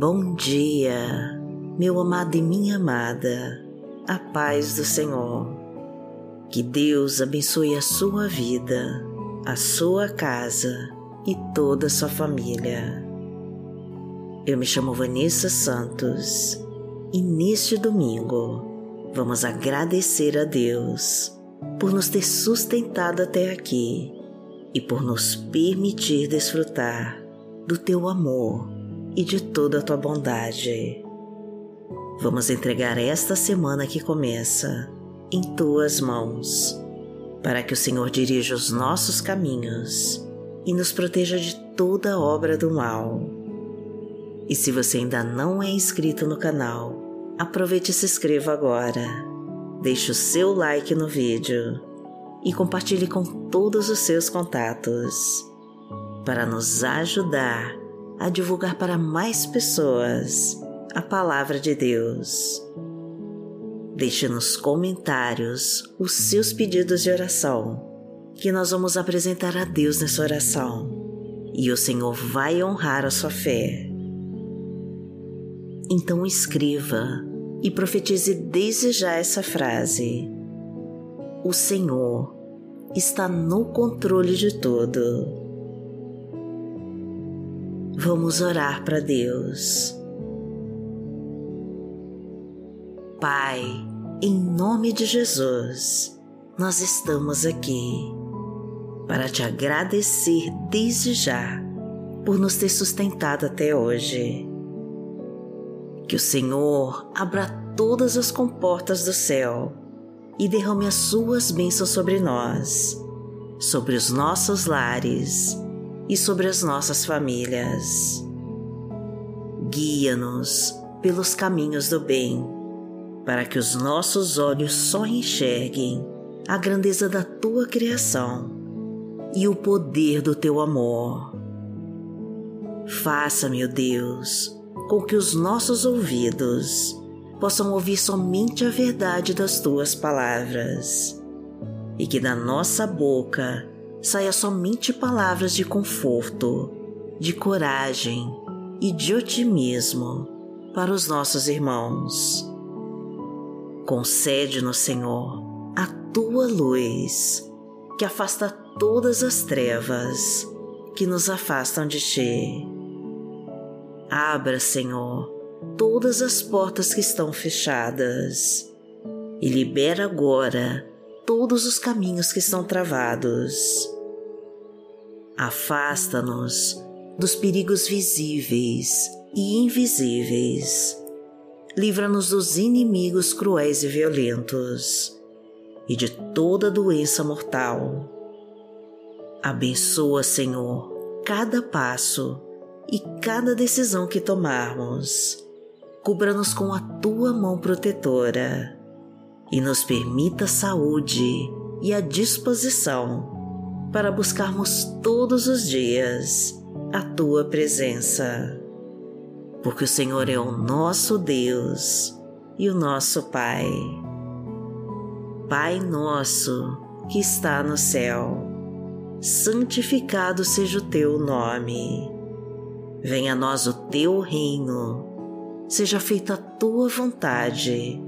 Bom dia, meu amado e minha amada, a paz do Senhor. Que Deus abençoe a sua vida, a sua casa e toda a sua família. Eu me chamo Vanessa Santos e neste domingo vamos agradecer a Deus por nos ter sustentado até aqui e por nos permitir desfrutar do teu amor e de toda a tua bondade. Vamos entregar esta semana que começa em tuas mãos, para que o Senhor dirija os nossos caminhos e nos proteja de toda obra do mal. E se você ainda não é inscrito no canal, aproveite e se inscreva agora. Deixe o seu like no vídeo e compartilhe com todos os seus contatos para nos ajudar a divulgar para mais pessoas a palavra de Deus. Deixe nos comentários os seus pedidos de oração, que nós vamos apresentar a Deus nessa oração e o Senhor vai honrar a sua fé. Então escreva e profetize desde já essa frase: O Senhor está no controle de tudo Vamos orar para Deus. Pai, em nome de Jesus, nós estamos aqui para te agradecer desde já por nos ter sustentado até hoje. Que o Senhor abra todas as comportas do céu e derrame as suas bênçãos sobre nós, sobre os nossos lares e sobre as nossas famílias. Guia-nos pelos caminhos do bem, para que os nossos olhos só enxerguem a grandeza da tua criação e o poder do teu amor. Faça, meu Deus, com que os nossos ouvidos possam ouvir somente a verdade das tuas palavras e que da nossa boca saia somente palavras de conforto, de coragem e de otimismo para os nossos irmãos. Concede-nos, Senhor, a tua luz, que afasta todas as trevas que nos afastam de ti. Abra, Senhor, todas as portas que estão fechadas e libera agora todos os caminhos que estão travados. Afasta-nos dos perigos visíveis e invisíveis. Livra-nos dos inimigos cruéis e violentos e de toda doença mortal. Abençoa, Senhor, cada passo e cada decisão que tomarmos. Cubra-nos com a tua mão protetora e nos permita saúde e a disposição para buscarmos todos os dias a tua presença. Porque o Senhor é o nosso Deus e o nosso Pai. Pai nosso que está no céu, santificado seja o teu nome. Venha a nós o teu reino, seja feita a tua vontade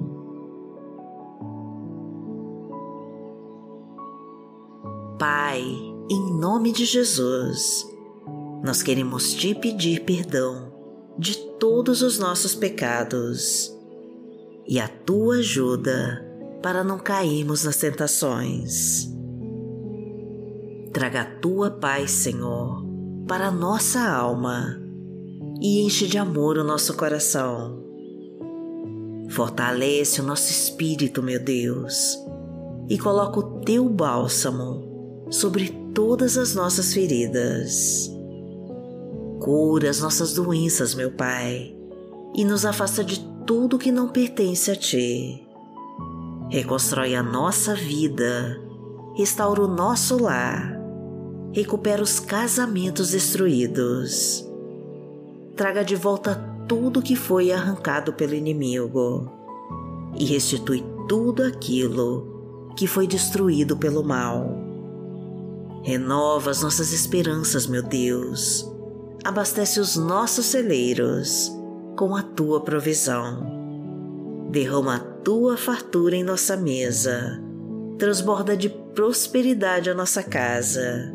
Pai, em nome de Jesus, nós queremos te pedir perdão de todos os nossos pecados e a tua ajuda para não cairmos nas tentações. Traga a tua paz, Senhor, para a nossa alma e enche de amor o nosso coração. Fortalece o nosso espírito, meu Deus, e coloca o teu bálsamo sobre todas as nossas feridas. Cura as nossas doenças, meu Pai, e nos afasta de tudo que não pertence a Ti. Reconstrói a nossa vida, restaura o nosso lar, recupera os casamentos destruídos, traga de volta tudo que foi arrancado pelo inimigo e restitui tudo aquilo que foi destruído pelo mal. Renova as nossas esperanças, meu Deus. Abastece os nossos celeiros com a tua provisão. Derrama a tua fartura em nossa mesa, transborda de prosperidade a nossa casa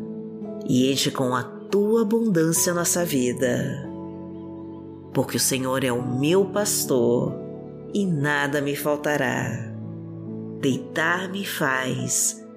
e enche com a tua abundância a nossa vida. Porque o Senhor é o meu pastor e nada me faltará. Deitar-me faz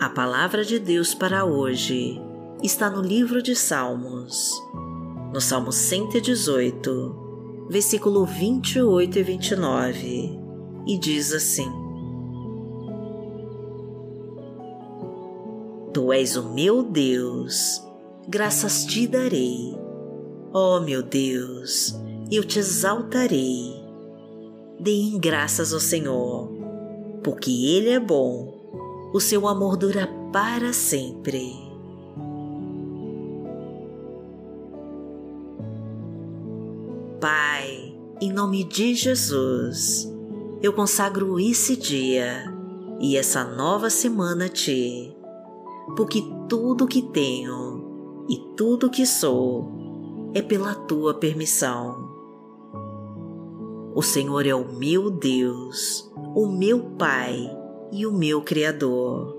A palavra de Deus para hoje está no livro de Salmos, no Salmo 118, versículo 28 e 29, e diz assim: Tu és o meu Deus, graças te darei. Ó oh, meu Deus, eu te exaltarei. Deem graças ao Senhor, porque Ele é bom, o seu amor dura para sempre. Pai, em nome de Jesus, eu consagro esse dia e essa nova semana a Ti, porque tudo que tenho e tudo que sou é pela Tua permissão. O Senhor é o meu Deus, o meu Pai e o meu Criador,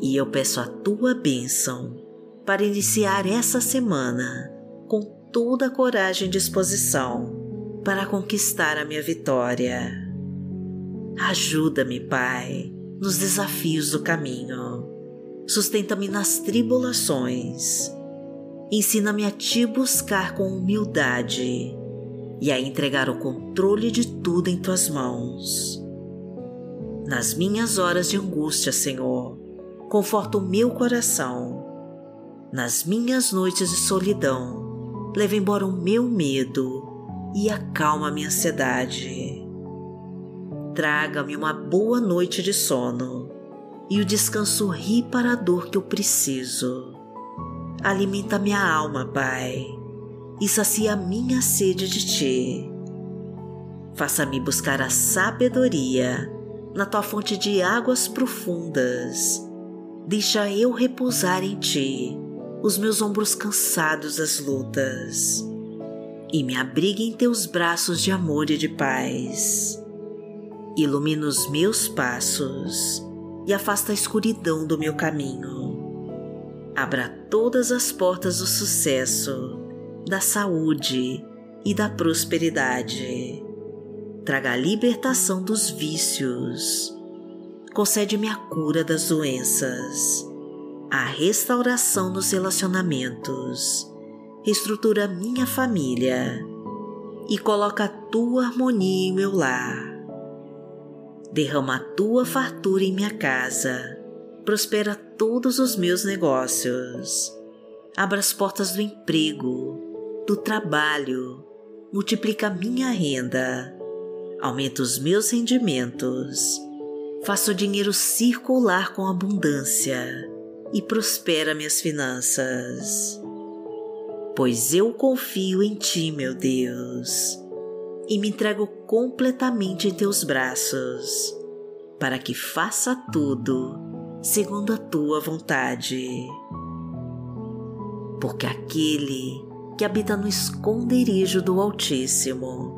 e eu peço a Tua bênção para iniciar essa semana com toda a coragem e disposição para conquistar a minha vitória. Ajuda-me, Pai, nos desafios do caminho. Sustenta-me nas tribulações. Ensina-me a te buscar com humildade e a entregar o controle de tudo em tuas mãos. Nas minhas horas de angústia, Senhor, conforta o meu coração. Nas minhas noites de solidão, leva embora o meu medo e acalma minha ansiedade. Traga-me uma boa noite de sono e o descanso reparador que eu preciso. Alimenta minha alma, Pai, e sacia a minha sede de Ti. Faça-me buscar a sabedoria na Tua fonte de águas profundas. Deixa eu repousar em Ti os meus ombros cansados das lutas e me abrigue em teus braços de amor e de paz. Ilumina os meus passos e afasta a escuridão do meu caminho. Abra todas as portas do sucesso, da saúde e da prosperidade. Traga a libertação dos vícios. Concede-me a cura das doenças a restauração nos relacionamentos, reestrutura minha família e coloca a tua harmonia em meu lar. Derrama a tua fartura em minha casa, prospera todos os meus negócios, abra as portas do emprego, do trabalho, multiplica minha renda, aumenta os meus rendimentos, faça o dinheiro circular com abundância e prospera minhas finanças. pois eu confio em Ti, meu Deus, e me entrego completamente em Teus braços, para que faça tudo segundo a Tua vontade. Porque aquele que habita no esconderijo do Altíssimo,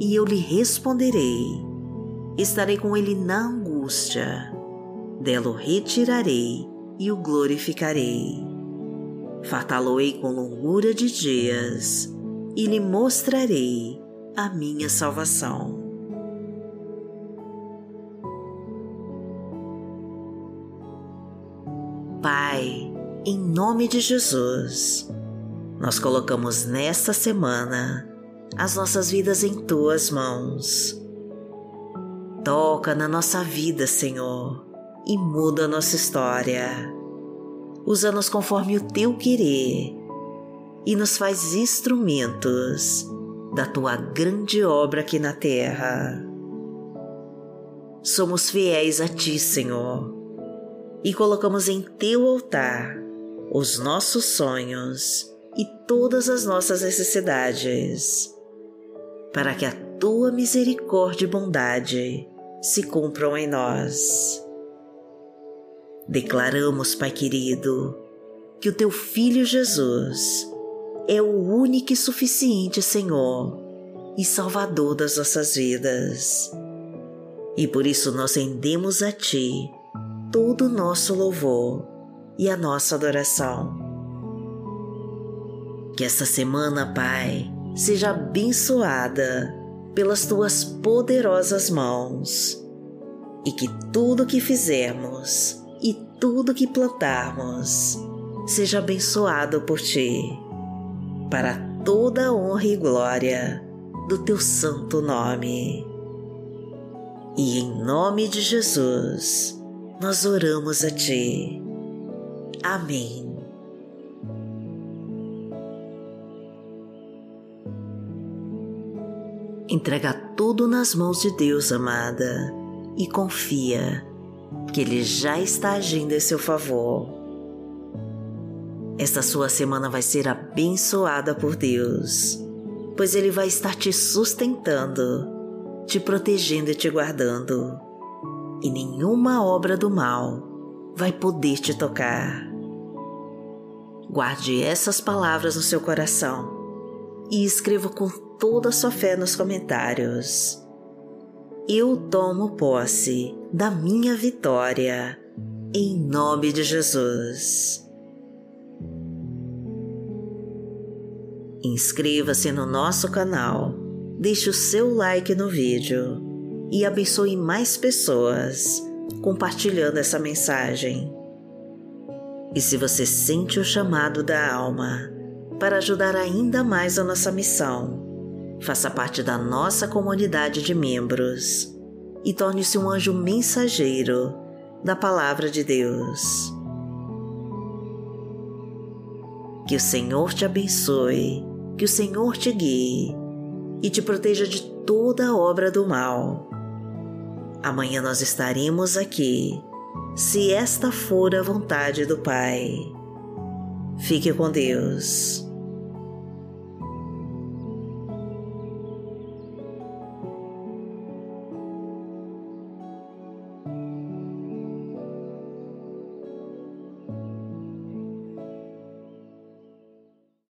e eu lhe responderei. Estarei com ele na angústia, dela o retirarei e o glorificarei. Fartá-lo-ei com longura de dias e lhe mostrarei a minha salvação. Pai, em nome de Jesus, nós colocamos nesta semana as nossas vidas em tuas mãos. Toca na nossa vida, Senhor, e muda a nossa história. Usa-nos conforme o teu querer e nos faz instrumentos da tua grande obra aqui na terra. Somos fiéis a ti, Senhor, e colocamos em teu altar os nossos sonhos e todas as nossas necessidades para que a tua misericórdia e bondade se cumpram em nós. Declaramos, Pai querido, que o teu Filho Jesus é o único e suficiente Senhor e Salvador das nossas vidas. E por isso nós rendemos a Ti todo o nosso louvor e a nossa adoração. Que esta semana, Pai, seja abençoada pelas tuas poderosas mãos e que tudo que fizermos e tudo que plantarmos seja abençoado por ti, para toda a honra e glória do teu santo nome. E em nome de Jesus, nós oramos a ti. Amém. Entrega tudo nas mãos de Deus, amada, e confia que Ele já está agindo em seu favor. Esta sua semana vai ser abençoada por Deus, pois Ele vai estar te sustentando, te protegendo e te guardando, e nenhuma obra do mal vai poder te tocar. Guarde essas palavras no seu coração e escreva com toda a sua fé nos comentários. Eu tomo posse da minha vitória, em nome de Jesus. Inscreva-se no nosso canal, deixe o seu like no vídeo e abençoe mais pessoas compartilhando essa mensagem. E se você sente o chamado da alma para ajudar ainda mais a nossa missão, faça parte da nossa comunidade de membros e torne-se um anjo mensageiro da Palavra de Deus. Que o Senhor te abençoe, que o Senhor te guie e te proteja de toda obra do mal. Amanhã nós estaremos aqui, se esta for a vontade do Pai. Fique com Deus.